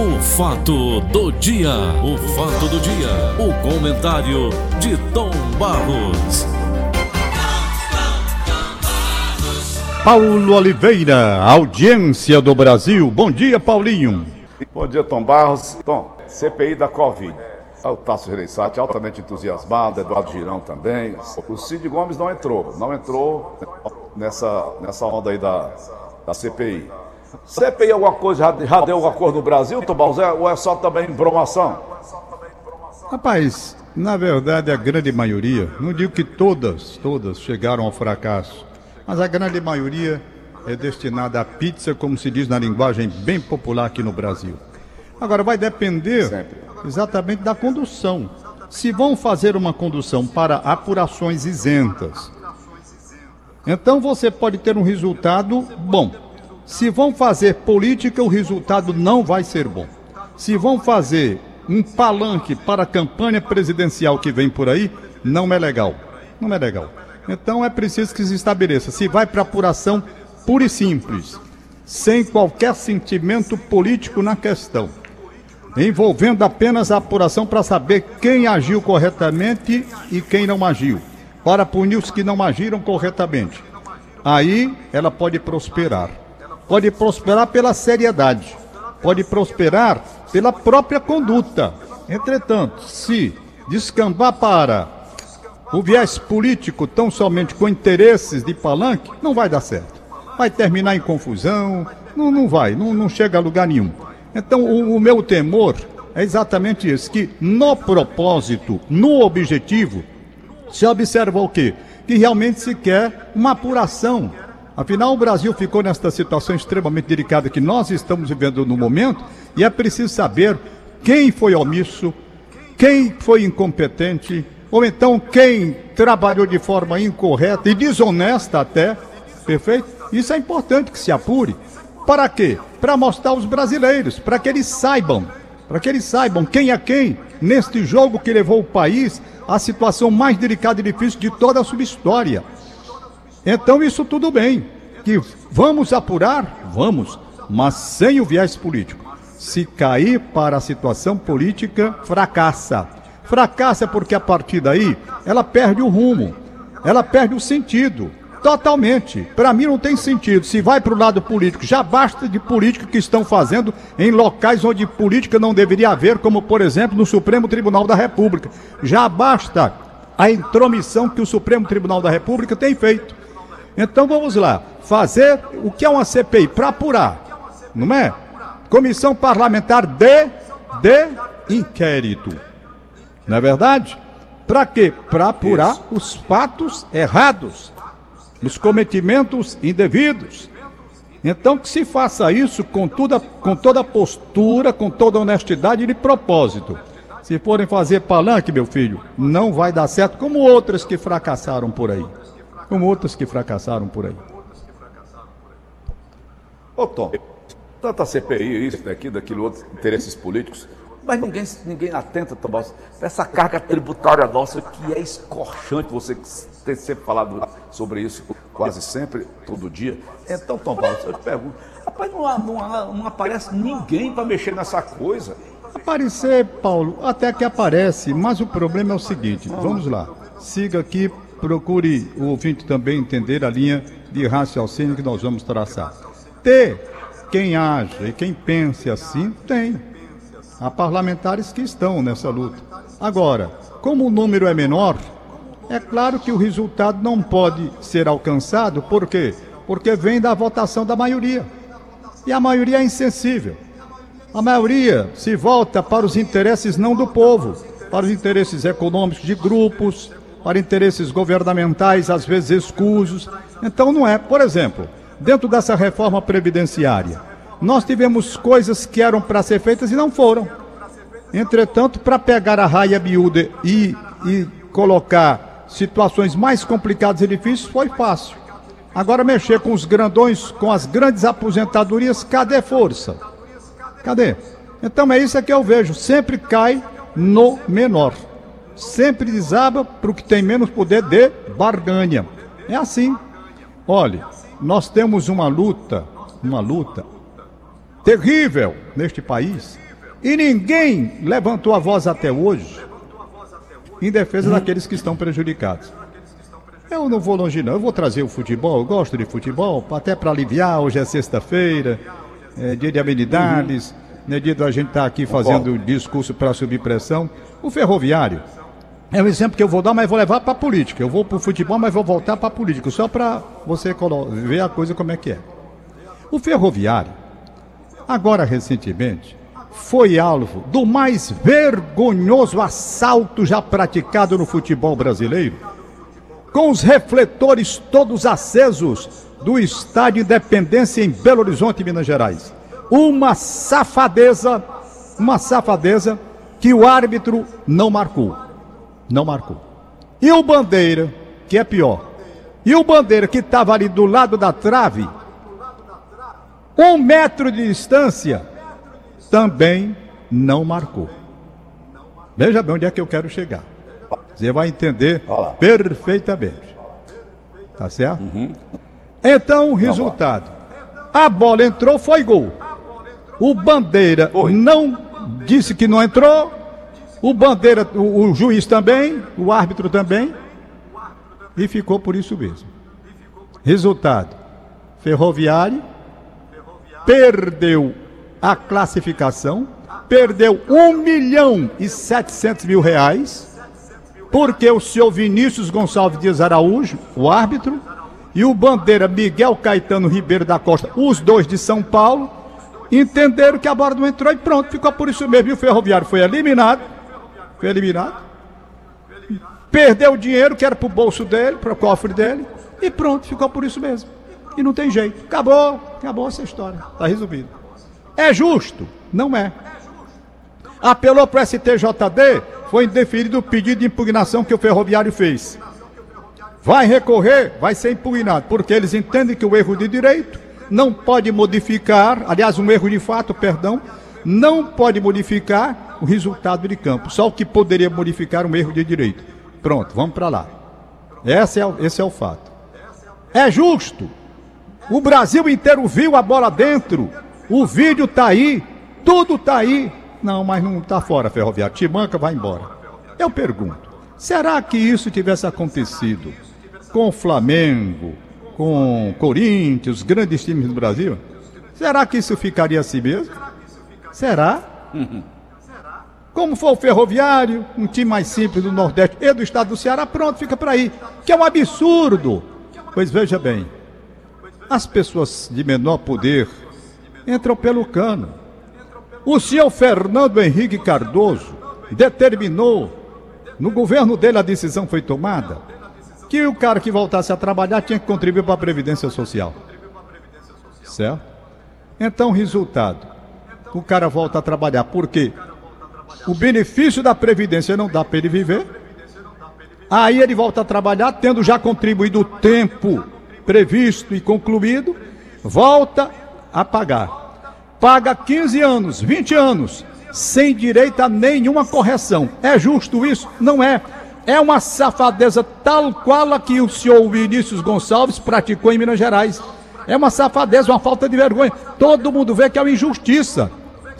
O fato do dia, o fato do dia, o comentário de Tom Barros. Paulo Oliveira, audiência do Brasil. Bom dia, Paulinho. Bom dia, Tom Barros. Tom, CPI da Covid. O Tasso Gereissati altamente entusiasmado, Eduardo Girão também. O Cid Gomes não entrou, não entrou nessa, nessa onda aí da, da CPI. CPI alguma coisa, já, já deu alguma coisa no Brasil, Barros, ou é só também bromação? Rapaz, na verdade a grande maioria, não digo que todas, todas chegaram ao fracasso, mas a grande maioria é destinada à pizza, como se diz na linguagem bem popular aqui no Brasil. Agora vai depender Sempre. exatamente da condução. Se vão fazer uma condução para apurações isentas, então você pode ter um resultado bom. Se vão fazer política, o resultado não vai ser bom. Se vão fazer um palanque para a campanha presidencial que vem por aí, não é legal. Não é legal. Então é preciso que se estabeleça. Se vai para apuração pura e simples, sem qualquer sentimento político na questão, envolvendo apenas a apuração para saber quem agiu corretamente e quem não agiu, para punir os que não agiram corretamente. Aí ela pode prosperar. Pode prosperar pela seriedade, pode prosperar pela própria conduta. Entretanto, se descambar para o viés político tão somente com interesses de palanque, não vai dar certo. Vai terminar em confusão, não, não vai, não, não chega a lugar nenhum. Então, o, o meu temor é exatamente esse: que no propósito, no objetivo, se observa o quê? Que realmente se quer uma apuração. Afinal, o Brasil ficou nesta situação extremamente delicada que nós estamos vivendo no momento e é preciso saber quem foi omisso, quem foi incompetente, ou então quem trabalhou de forma incorreta e desonesta até, perfeito? Isso é importante que se apure. Para quê? Para mostrar aos brasileiros, para que eles saibam, para que eles saibam quem é quem neste jogo que levou o país à situação mais delicada e difícil de toda a sua história. Então isso tudo bem. Que vamos apurar? Vamos, mas sem o viés político. Se cair para a situação política, fracassa. Fracassa porque a partir daí ela perde o rumo, ela perde o sentido. Totalmente. Para mim não tem sentido. Se vai para o lado político, já basta de política que estão fazendo em locais onde política não deveria haver, como por exemplo no Supremo Tribunal da República. Já basta a intromissão que o Supremo Tribunal da República tem feito. Então vamos lá, fazer o que é uma CPI para apurar, não é? Comissão parlamentar de de inquérito. Não é verdade? Para quê? Para apurar os fatos errados nos cometimentos indevidos. Então que se faça isso com toda, com toda postura, com toda honestidade e de propósito. Se forem fazer palanque, meu filho, não vai dar certo, como outras que fracassaram por aí. Como outras que fracassaram por aí. Ô Tom, tanta CPI, isso, daqui, daquilo, outros interesses políticos, mas ninguém, ninguém atenta, Tomás, para essa carga tributária nossa que é escorchante. Você tem sempre falado sobre isso quase sempre, todo dia. Então, Tomás, eu te pergunto, rapaz, não, não, não aparece ninguém para mexer nessa coisa. Aparecer, Paulo, até que aparece, mas o problema é o seguinte, vamos lá, siga aqui, procure o ouvinte também entender a linha de raciocínio que nós vamos traçar. Ter quem age e quem pense assim, tem. Há parlamentares que estão nessa luta. Agora, como o número é menor, é claro que o resultado não pode ser alcançado, por quê? Porque vem da votação da maioria. E a maioria é insensível. A maioria se volta para os interesses não do povo, para os interesses econômicos de grupos, para interesses governamentais, às vezes escusos. Então não é. Por exemplo, dentro dessa reforma previdenciária, nós tivemos coisas que eram para ser feitas e não foram. Entretanto, para pegar a raia miúda e, e colocar situações mais complicadas e difíceis foi fácil. Agora mexer com os grandões, com as grandes aposentadorias, cadê força? Cadê? Então é isso que eu vejo, sempre cai no menor. Sempre desaba para o que tem menos poder de barganha. É assim. Olhe, nós temos uma luta, uma luta terrível neste país E ninguém levantou a voz até hoje em defesa hum. daqueles que estão prejudicados. Eu não vou longe, não. Eu vou trazer o futebol. Eu gosto de futebol, até para aliviar. Hoje é sexta-feira, é dia de amenidades, uhum. é dia da gente estar tá aqui fazendo discurso para subir pressão. O ferroviário é um exemplo que eu vou dar, mas vou levar para a política. Eu vou para o futebol, mas vou voltar para a política, só para você ver a coisa como é que é. O ferroviário, agora recentemente, foi alvo do mais vergonhoso assalto já praticado no futebol brasileiro, com os refletores todos acesos do Estádio Independência em Belo Horizonte, Minas Gerais. Uma safadeza, uma safadeza que o árbitro não marcou. Não marcou. E o Bandeira, que é pior, e o Bandeira que estava ali do lado da trave, um metro de distância, também não marcou. Veja bem onde é que eu quero chegar. Você vai entender perfeitamente. Tá certo? Uhum. Então, o resultado. A bola entrou, foi gol. O Bandeira foi. não disse que não entrou. O Bandeira, o, o juiz também, o árbitro também. E ficou por isso mesmo. Resultado: Ferroviário perdeu a classificação, perdeu 1 milhão e 700 mil reais, porque o senhor Vinícius Gonçalves Dias Araújo, o árbitro, e o bandeira Miguel Caetano Ribeiro da Costa, os dois de São Paulo, entenderam que a bola não entrou e pronto, ficou por isso mesmo. E o Ferroviário foi eliminado, foi eliminado, perdeu o dinheiro que era para o bolso dele, para o cofre dele, e pronto, ficou por isso mesmo. E não tem jeito. Acabou, acabou essa história. Está resolvido. É justo? Não é. Apelou para o STJD, foi indeferido o pedido de impugnação que o ferroviário fez. Vai recorrer, vai ser impugnado, porque eles entendem que o erro de direito não pode modificar, aliás, um erro de fato, perdão, não pode modificar o resultado de campo. Só o que poderia modificar um erro de direito. Pronto, vamos para lá. Esse é, esse é o fato. É justo. O Brasil inteiro viu a bola dentro. O vídeo tá aí. Tudo tá aí. Não, mas não tá fora, ferroviário. Timanca vai embora. Eu pergunto: será que isso tivesse acontecido com o Flamengo, com o Corinthians, grandes times do Brasil? Será que isso ficaria assim mesmo? Será? Como for o Ferroviário, um time mais simples do Nordeste e do estado do Ceará, pronto, fica para aí. Que é um absurdo. Pois veja bem, as pessoas de menor poder entram pelo cano. O senhor Fernando Henrique Cardoso determinou, no governo dele a decisão foi tomada, que o cara que voltasse a trabalhar tinha que contribuir para a Previdência Social. Certo? Então, resultado: o cara volta a trabalhar. Por quê? O benefício da Previdência não dá para ele viver. Aí ele volta a trabalhar, tendo já contribuído o tempo previsto e concluído, volta a pagar. Paga 15 anos, 20 anos, sem direito a nenhuma correção. É justo isso? Não é. É uma safadeza tal qual a que o senhor Vinícius Gonçalves praticou em Minas Gerais. É uma safadeza, uma falta de vergonha. Todo mundo vê que é uma injustiça.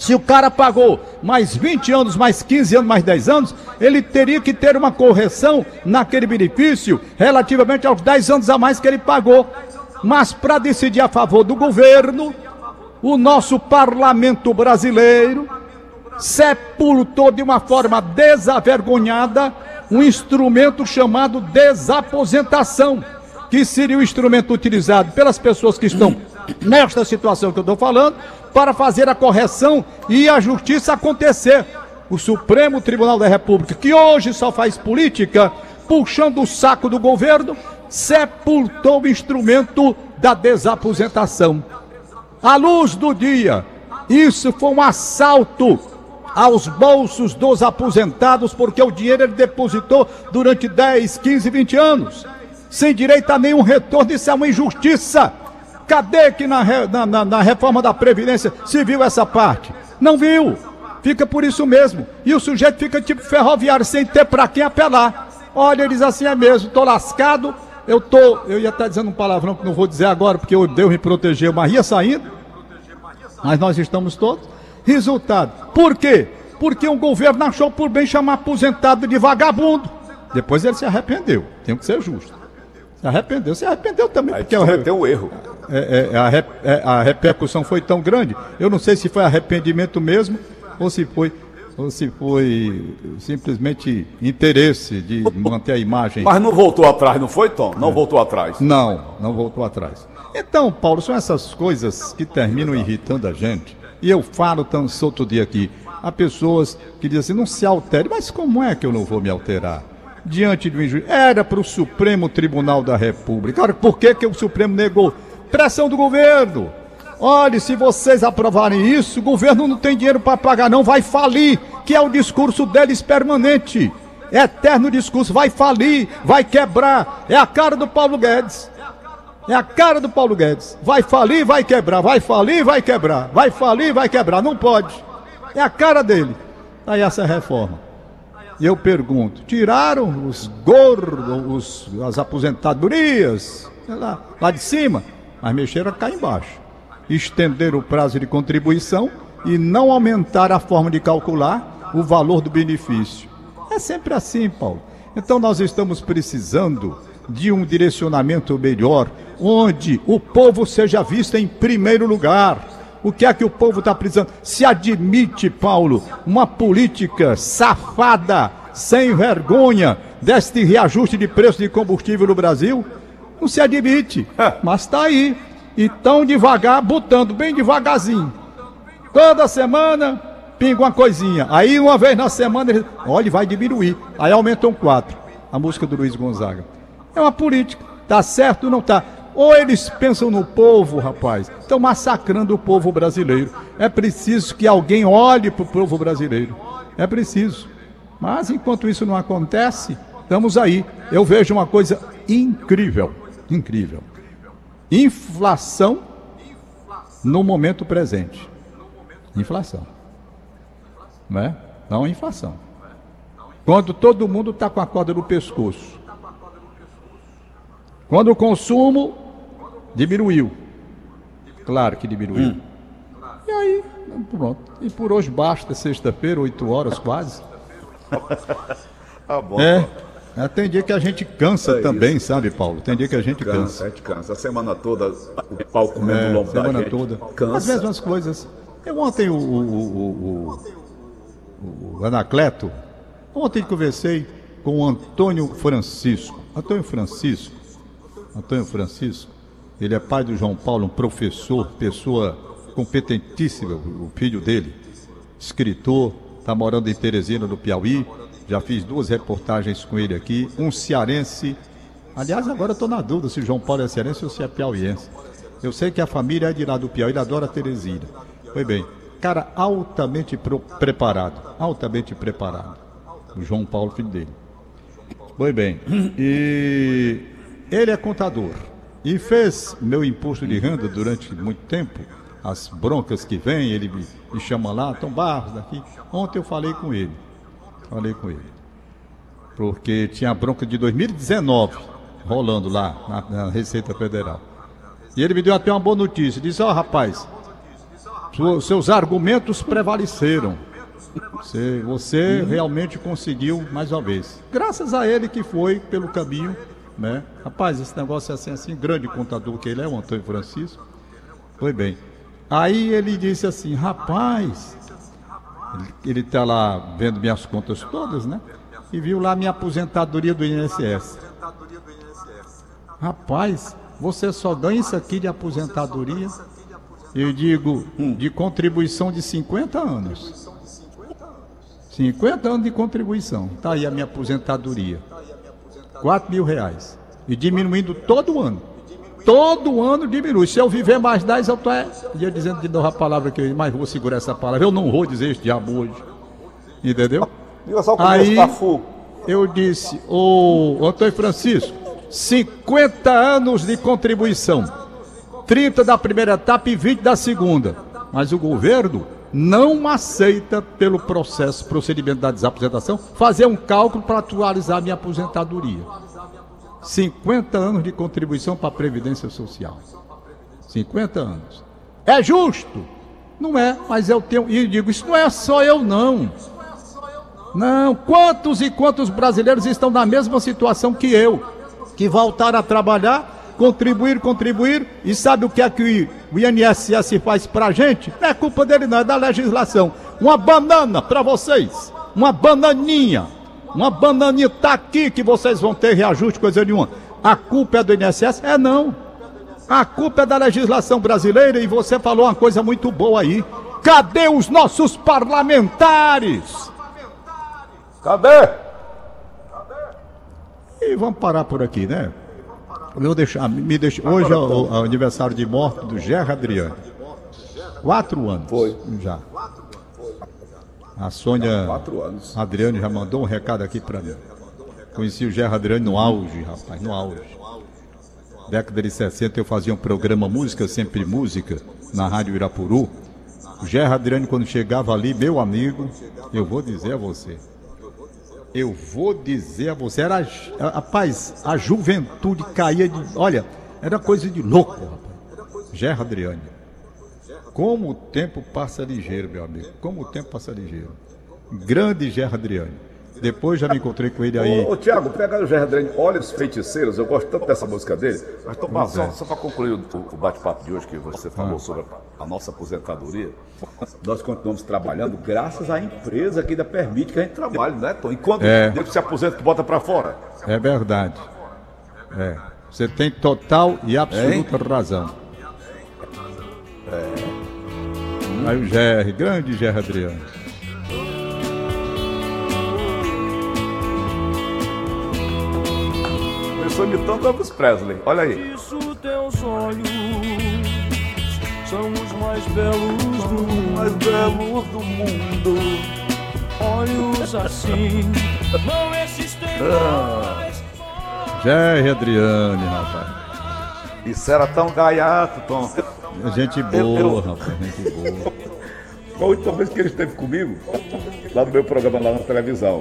Se o cara pagou mais 20 anos, mais 15 anos, mais 10 anos, ele teria que ter uma correção naquele benefício relativamente aos 10 anos a mais que ele pagou. Mas para decidir a favor do governo, o nosso parlamento brasileiro sepultou de uma forma desavergonhada um instrumento chamado desaposentação, que seria o instrumento utilizado pelas pessoas que estão nesta situação que eu estou falando, para fazer a correção e a justiça acontecer. O Supremo Tribunal da República, que hoje só faz política, puxando o saco do governo, sepultou o instrumento da desaposentação. À luz do dia, isso foi um assalto aos bolsos dos aposentados, porque o dinheiro ele depositou durante 10, 15, 20 anos, sem direito a nenhum retorno. Isso é uma injustiça. Cadê que na, na, na, reforma da Previdência se viu essa parte? Não viu. Fica por isso mesmo. E o sujeito fica tipo ferroviário, sem ter para quem apelar. Olha, eles assim é mesmo, tô lascado, eu tô. Eu ia estar dizendo um palavrão que não vou dizer agora, porque eu Deus me protegeu, mas ia saindo. Mas nós estamos todos. Resultado: Por quê? Porque um governo achou por bem chamar aposentado de vagabundo. Depois ele se arrependeu. Tem que ser justo. Se arrependeu. Se arrependeu também. Aí porque cometeu o erro. É, é, a, rep- é, a repercussão foi tão grande. Eu não sei se foi arrependimento mesmo ou se foi ou se foi simplesmente interesse de manter a imagem. Mas não voltou atrás, não foi, Tom? Não voltou atrás. Não, não voltou atrás. Então, Paulo, são essas coisas que terminam irritando a gente. E eu falo tão solto dia aqui. Há pessoas que dizem assim, não se altere. Mas como é que eu não vou me alterar? Diante do injuízo. Era para o Supremo Tribunal da República. Ora, por que, que o Supremo negou? Pressão do governo. Olha, se vocês aprovarem isso, o governo não tem dinheiro para pagar, não, vai falir, que é o discurso deles permanente. Eterno discurso, vai falir, vai quebrar. É a cara do Paulo Guedes. É a cara do Paulo Guedes. Vai falir, vai quebrar, vai falir, vai quebrar, vai falir, vai quebrar. Não pode. É a cara dele. Aí essa reforma. E eu pergunto: tiraram os gordos, os, as aposentadorias, lá, lá de cima, mas mexeram cá embaixo. Estenderam o prazo de contribuição e não aumentaram a forma de calcular o valor do benefício. É sempre assim, Paulo. Então nós estamos precisando de um direcionamento melhor, onde o povo seja visto em primeiro lugar. O que é que o povo está precisando? Se admite, Paulo, uma política safada, sem vergonha, deste reajuste de preço de combustível no Brasil? Não se admite, mas está aí. E tão devagar, botando bem devagarzinho. Toda semana, pinga uma coisinha. Aí, uma vez na semana, ele, olha, vai diminuir. Aí aumentam quatro. A música do Luiz Gonzaga. É uma política. Tá certo ou não tá? Ou eles pensam no povo, rapaz. Estão massacrando o povo brasileiro. É preciso que alguém olhe para o povo brasileiro. É preciso. Mas enquanto isso não acontece, estamos aí. Eu vejo uma coisa incrível. Incrível. Inflação no momento presente. Inflação. Não é? Não inflação. Quando todo mundo está com a corda no pescoço. Quando o consumo diminuiu. Claro que diminuiu. E aí, pronto. E por hoje basta, sexta-feira, 8 horas quase. Tá bom. É. é, Tem dia que a gente cansa É também, sabe, Paulo? Tem dia que a gente Cansa, cansa. a gente cansa. A semana toda, o pau comendo É, lombo semana toda. As Cansa. mesmas coisas. Eu ontem o, o, o, o, o Anacleto, ontem conversei com o Antônio Francisco. Antônio Francisco, Antônio Francisco, ele é pai do João Paulo, um professor, pessoa competentíssima, o filho dele, escritor, está morando em Teresina, no Piauí. Já fiz duas reportagens com ele aqui. Um cearense. Aliás, agora estou na dúvida se João Paulo é cearense ou se é piauiense. Eu sei que a família é de lá do Piauí, ele adora Teresina. Foi bem. Cara altamente pro- preparado. Altamente preparado. O João Paulo, filho dele. Foi bem. E ele é contador. E fez meu imposto de renda durante muito tempo. As broncas que vem, ele me, me chama lá, Tom Barros daqui. Ontem eu falei com ele. Falei com ele. Porque tinha bronca de 2019 rolando lá na, na Receita Federal. E ele me deu até uma boa notícia. Disse, ó rapaz, sua- seus argumentos prevaleceram. Você, você realmente conseguiu mais uma vez. Graças a ele que foi pelo caminho, né? Rapaz, esse negócio é assim, assim, grande contador que ele é, o Antônio Francisco. Foi bem. Aí ele disse assim, rapaz, ele- está lá vendo minhas contas todas, né? E viu lá minha aposentadoria do INSS. Rapaz, você só ganha isso aqui de aposentadoria? Eu digo, de contribuição de 50 anos. 50 anos de contribuição. Está aí a minha aposentadoria. 4 mil reais. E diminuindo todo ano. Todo ano diminui. Se eu viver mais 10, eu estou. Ia dizendo de novo a palavra que eu mas vou segurar essa palavra. Eu não vou dizer esse diabo hoje. Entendeu? Diga só o Aí eu disse, ô Antônio Francisco, 50 anos de contribuição, 30 da primeira etapa e 20 da segunda. Mas o governo não aceita, pelo processo, procedimento da desaposentação, fazer um cálculo para atualizar minha aposentadoria. 50 anos de contribuição para a Previdência Social. 50 anos. É justo? Não é, mas eu tenho. E digo, isso não é só eu, não. Não, quantos e quantos brasileiros estão na mesma situação que eu, que voltaram a trabalhar, contribuir, contribuir, e sabe o que é que o INSS faz pra gente? Não é culpa dele, não, é da legislação. Uma banana para vocês, uma bananinha, uma bananinha tá aqui que vocês vão ter reajuste, coisa nenhuma. A culpa é do INSS? É não. A culpa é da legislação brasileira e você falou uma coisa muito boa aí. Cadê os nossos parlamentares? Cadê? E vamos parar por aqui, né? Eu deixar, me deixa, hoje é o, o aniversário de morte do Gerra Adriano. Quatro anos. Foi. Já. A Sônia. Adriano já mandou um recado aqui pra mim. Conheci o Gerra Adriano no auge, rapaz, no auge. Década de 60 eu fazia um programa Música Sempre Música na Rádio Irapuru. O Gerra Adriano, quando chegava ali, meu amigo, eu vou dizer a você. Eu vou dizer a você, era, rapaz, a juventude caía de. Olha, era coisa de louco, rapaz. Gerra Adriano. Como o tempo passa ligeiro, meu amigo. Como o tempo passa ligeiro. Grande Gerra Adriano. Depois já me encontrei com ele aí. Ô, ô Tiago, pega o Gerard Olha os Feiticeiros, eu gosto tanto dessa música dele. Mas Tomás, Pois só, é. só para concluir o, o bate-papo de hoje que você falou sobre a, a nossa aposentadoria, nós continuamos trabalhando graças à empresa que ainda permite que a gente trabalhe, né, Tom? Enquanto É. o nego se aposenta que bota para fora. É verdade. É. Você tem total e absoluta razão. É. Aí o GR, grande GR Adriano. Começou imitando Elvis Presley, olha aí. Isso teus olhos são os mais belos do mundo. Mais belos do mundo. Olhos assim não existem mais. GR Adriane, rapaz. Isso era tão gaiato, Tom. Gente boa, rapaz, gente boa. Foi a última vez que ele esteve comigo, lá no meu programa, lá na televisão.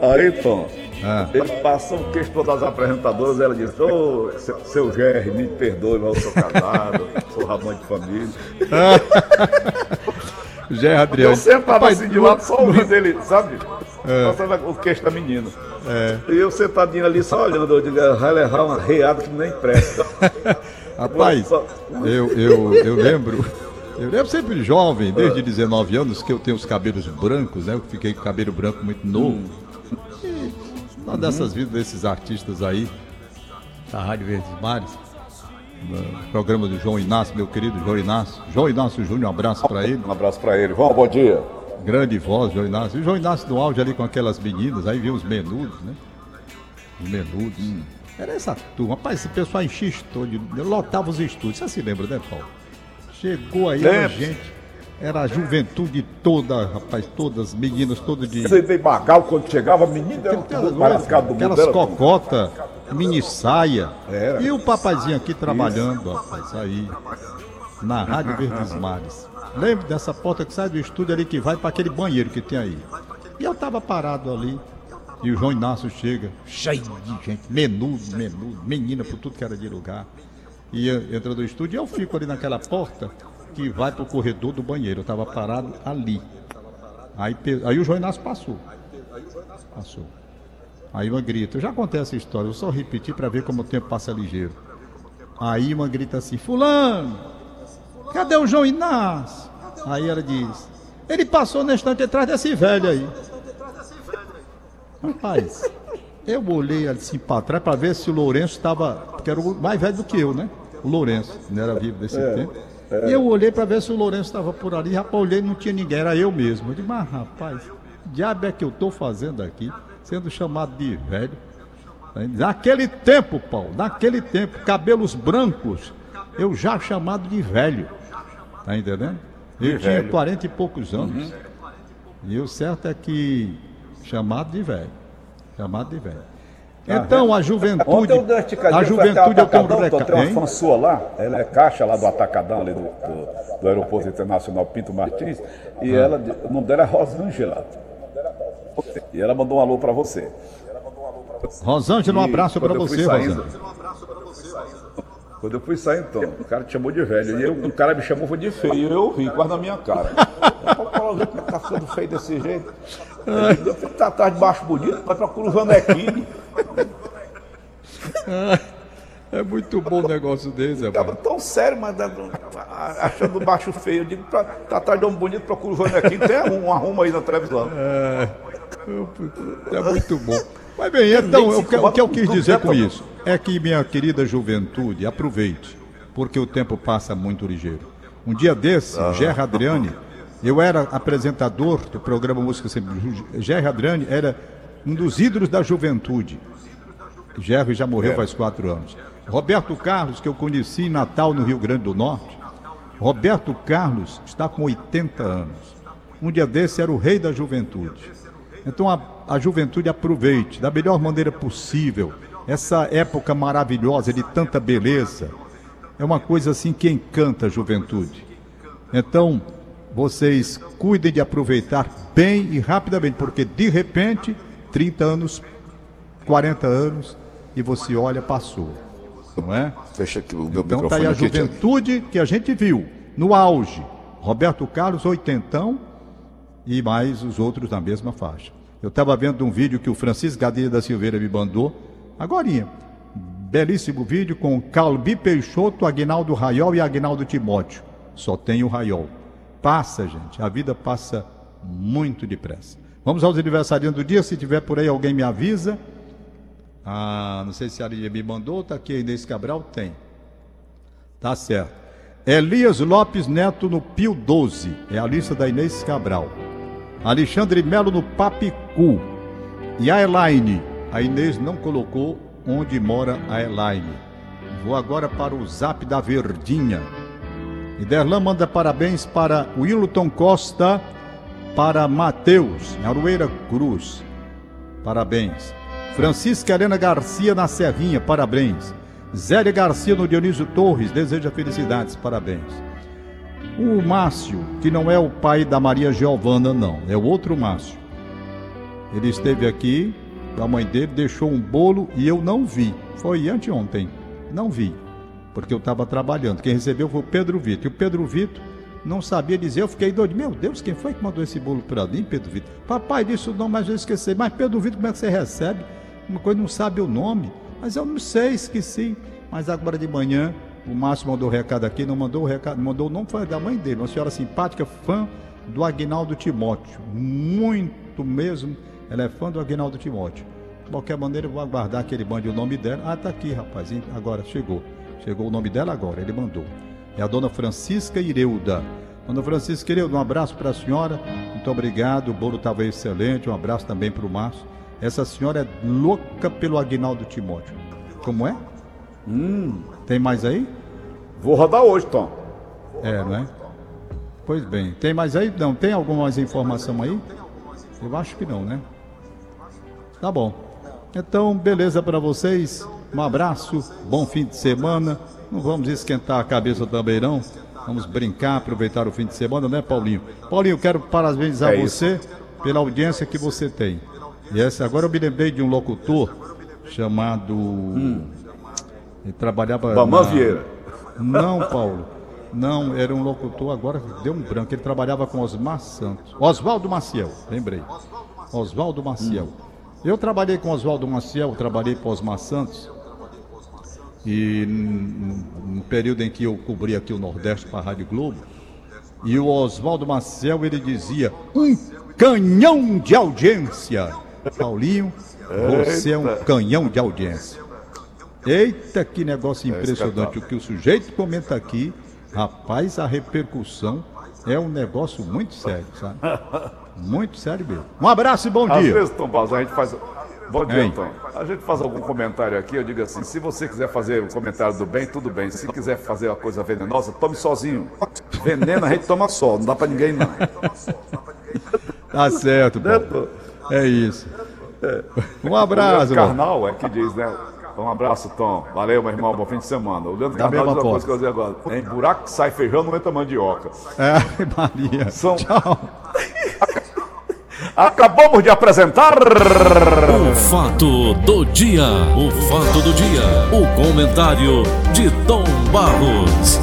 Aí, Tom, Ah. ele passou o queixo para das apresentadoras ela disse, ô, seu, seu Gerry, me perdoe, mas eu sou casado, sou ramão de família. GR Adriane. Eu sentava Rapaz, assim de lado, só ouvindo ele, sabe? É. Passando o queixo da menina. E eu sentadinho ali só olhando, eu digo, vai levar uma reada que nem presta. Rapaz, eu, eu, eu lembro. Eu lembro sempre jovem, desde 19 anos, que eu tenho os cabelos brancos, né? Eu fiquei com o cabelo branco muito novo. E uma dessas vidas desses artistas aí, da Rádio Verdes Mares, no programa do João Inácio, meu querido João Inácio. João Inácio Júnior, um abraço pra ele. Um abraço pra ele. João, bom dia. Grande voz, João Inácio. E o João Inácio no auge ali com aquelas meninas, aí viu os menudos, né? Os menudos. Era essa turma. Rapaz, esse pessoal enchia estúdio, lotava os estúdios. Você se lembra, né, Paulo? Chegou aí a gente. Era a juventude toda, rapaz, todas, meninas, todo de. Você veio Magal quando chegava, menino era lascado do mundo. Aquelas era, cocota, mini saia. Era. E o papazinho aqui trabalhando, rapaz, aí. Na Rádio Verdes Mares. Lembro dessa porta que sai do estúdio ali que vai para aquele banheiro que tem aí. E eu tava parado ali. E o João Inácio chega, cheio de gente, menudo, menudo, menina por tudo que era de lugar. E entra do estúdio e eu fico ali naquela porta que vai pro corredor do banheiro. Eu tava parado ali. Aí, aí o João Inácio passou. Passou. Aí uma grita, eu já contei essa história, eu só repetir para ver como o tempo passa ligeiro. Aí uma grita assim, fulano, cadê o João Inácio? Aí ela diz, ele passou na estante atrás desse velho aí. Rapaz, eu olhei assim para trás para ver se o Lourenço estava, porque era mais velho do que eu, né? O Lourenço, não era vivo desse tempo. E eu olhei para ver se o Lourenço estava por ali, rapaz, olhei não tinha ninguém, era eu mesmo. Eu disse, mas rapaz, diabo é que eu estou fazendo aqui, sendo chamado de velho? Naquele tempo, Paulo, naquele tempo, cabelos brancos, eu já chamado de velho. Tá entendendo? Eu tinha velho. 40 e poucos anos. E o certo é que chamado de velho. Chamado de velho. Então, a juventude. Ontem eu dei uma esticadinha, A juventude tenho um Tom, tem uma recado. fã sua lá, ela é caixa lá do Atacadão, ali do, do, do Aeroporto Internacional Pinto Martins, e Ah. ela, o nome dela é Rosângela. E ela mandou um alô pra você. Rosângela, um abraço para você, Rosângela. Quando eu fui sair, então, o cara te chamou de velho. E eu, o cara me chamou foi de feio. E eu ri, quase na minha cara. Paulo tá ficando feio desse jeito. Tá atrás de baixo bonito, vai procurar o Vanequini. É muito bom um negócio desse, Tava rapaz. tão sério, mas achando o baixo feio. Eu digo, pra, tá atrás de um bonito, procura o Vanequini. Tem um, um arrumo aí na televisão. É muito bom. Mas bem, então, o que, eu quis dizer com isso é que, minha querida juventude, aproveite, porque o tempo passa muito ligeiro. Um dia desse, Gerra Adriane, eu era apresentador do programa Música Sempre. Gerra Adriane era um dos ídolos da juventude. Gerry já morreu faz quatro anos. Roberto Carlos, que eu conheci em Natal, no Rio Grande do Norte. Roberto Carlos está com 80 anos. Um dia desse era o rei da juventude. Então a, a juventude aproveite da melhor maneira possível essa época maravilhosa de tanta beleza. É uma coisa assim que encanta a juventude. Então, vocês cuidem de aproveitar bem e rapidamente, porque de repente, 30 anos 40 anos e você olha, passou. Não é? Fecha aqui o meu Então tá aí a juventude que a gente viu no auge. Roberto Carlos, oitentão, e mais os outros na mesma faixa. Eu estava vendo um vídeo que o Francisco Gadelha da Silveira me mandou, agorinha. Belíssimo vídeo com Calbi Peixoto, Agnaldo Raiol e Agnaldo Timóteo. Só tem o Raiol. Passa, gente. A vida passa muito depressa. Vamos aos aniversariantes do dia. Se tiver por aí, alguém me avisa. Ah, não sei se a Aria me mandou. Tá aqui Inês Cabral? Tem. Tá certo. Elias Lopes Neto no Pio 12. É a lista da Inês Cabral. Alexandre Melo no Papicu. E a Elaine. A Inês não colocou onde mora a Elaine. Vou agora para o zap da Verdinha. E Derlan manda parabéns para Wilton Costa, para Matheus, em Aroeira Cruz. Parabéns. Francisca Helena Garcia na Serrinha, parabéns. Zélia Garcia no Dionísio Torres, deseja felicidades, parabéns. O Márcio, que não é o pai da Maria Giovana, não, é o outro Márcio. Ele esteve aqui, a mãe dele deixou um bolo e eu não vi. Foi anteontem, não vi, porque eu estava trabalhando. Quem recebeu foi o Pedro Vitor. E o Pedro Vitor não sabia dizer, eu fiquei doido. Meu Deus, quem foi que mandou esse bolo para mim, Pedro Vitor? Papai disse o nome, mas eu esqueci. Mas Pedro Vitor, como é que você recebe? Uma coisa não sabe o nome. Mas eu não sei, esqueci. Mas agora de manhã, o Márcio mandou o recado aqui, não mandou o recado, mandou o nome foi da mãe dele, uma senhora simpática, fã do Agnaldo Timóteo. Muito mesmo, ela é fã do Agnaldo Timóteo. De qualquer maneira, eu vou aguardar que ele mande o nome dela. Ah, tá aqui, rapaz. Agora chegou. Chegou o nome dela agora, ele mandou. É a dona Francisca Ireuda. Dona Francisca Ireuda, um abraço para a senhora. Muito obrigado. O bolo estava excelente. Um abraço também para o Márcio. Essa senhora é louca pelo Agnaldo Timóteo. Como é? Tem mais aí? Vou rodar hoje, Tom. É, não é? Pois bem. Tem mais aí? Não. Tem alguma mais informação aí? Eu acho que não, né? Tá bom. Então, beleza para vocês. Um abraço, bom fim de semana. Não vamos esquentar a cabeça também, não. Vamos brincar, aproveitar o fim de semana, né, Paulinho? Paulinho, quero parabenizar É você pela audiência que você tem. E essa, agora eu me lembrei de um locutor chamado. Ele trabalhava. Bamã na- Vieira. não, Paulo. Não, era um locutor, agora deu um branco. Ele trabalhava com Osmar Santos. Oswaldo Maciel, lembrei. Oswaldo Maciel. Eu trabalhei com Oswaldo Maciel, trabalhei com Osmar Santos. E no período em que eu cobri aqui o Nordeste para a Rádio Globo, e o Oswaldo Maciel ele dizia: um canhão de audiência. Paulinho, você é um canhão de audiência. Eita, que negócio impressionante. O que o sujeito comenta aqui, rapaz, a repercussão é um negócio muito sério, sabe? Muito sério mesmo. Um abraço e bom Às dia. vezes, Tom Barros, a gente faz. Bom dia? Tom. A gente faz algum comentário aqui, eu digo assim, se você quiser fazer um comentário do bem, tudo bem. Se quiser fazer uma coisa venenosa, tome sozinho. Veneno a gente toma só, não dá pra ninguém não. Tá certo, Né, Paulo. É isso. Um O abraço, Leandro mano. Carnal é que diz, né? Um abraço, Tom. Valeu, meu irmão. Bom fim de semana. O Leandro Da mesma diz uma coisa que eu vou dizer agora. Em buraco que sai feijão, não entra mandioca. É, Maria. São- Tchau. Acabamos de apresentar. O fato do dia. O fato do dia. O comentário de Tom Barros.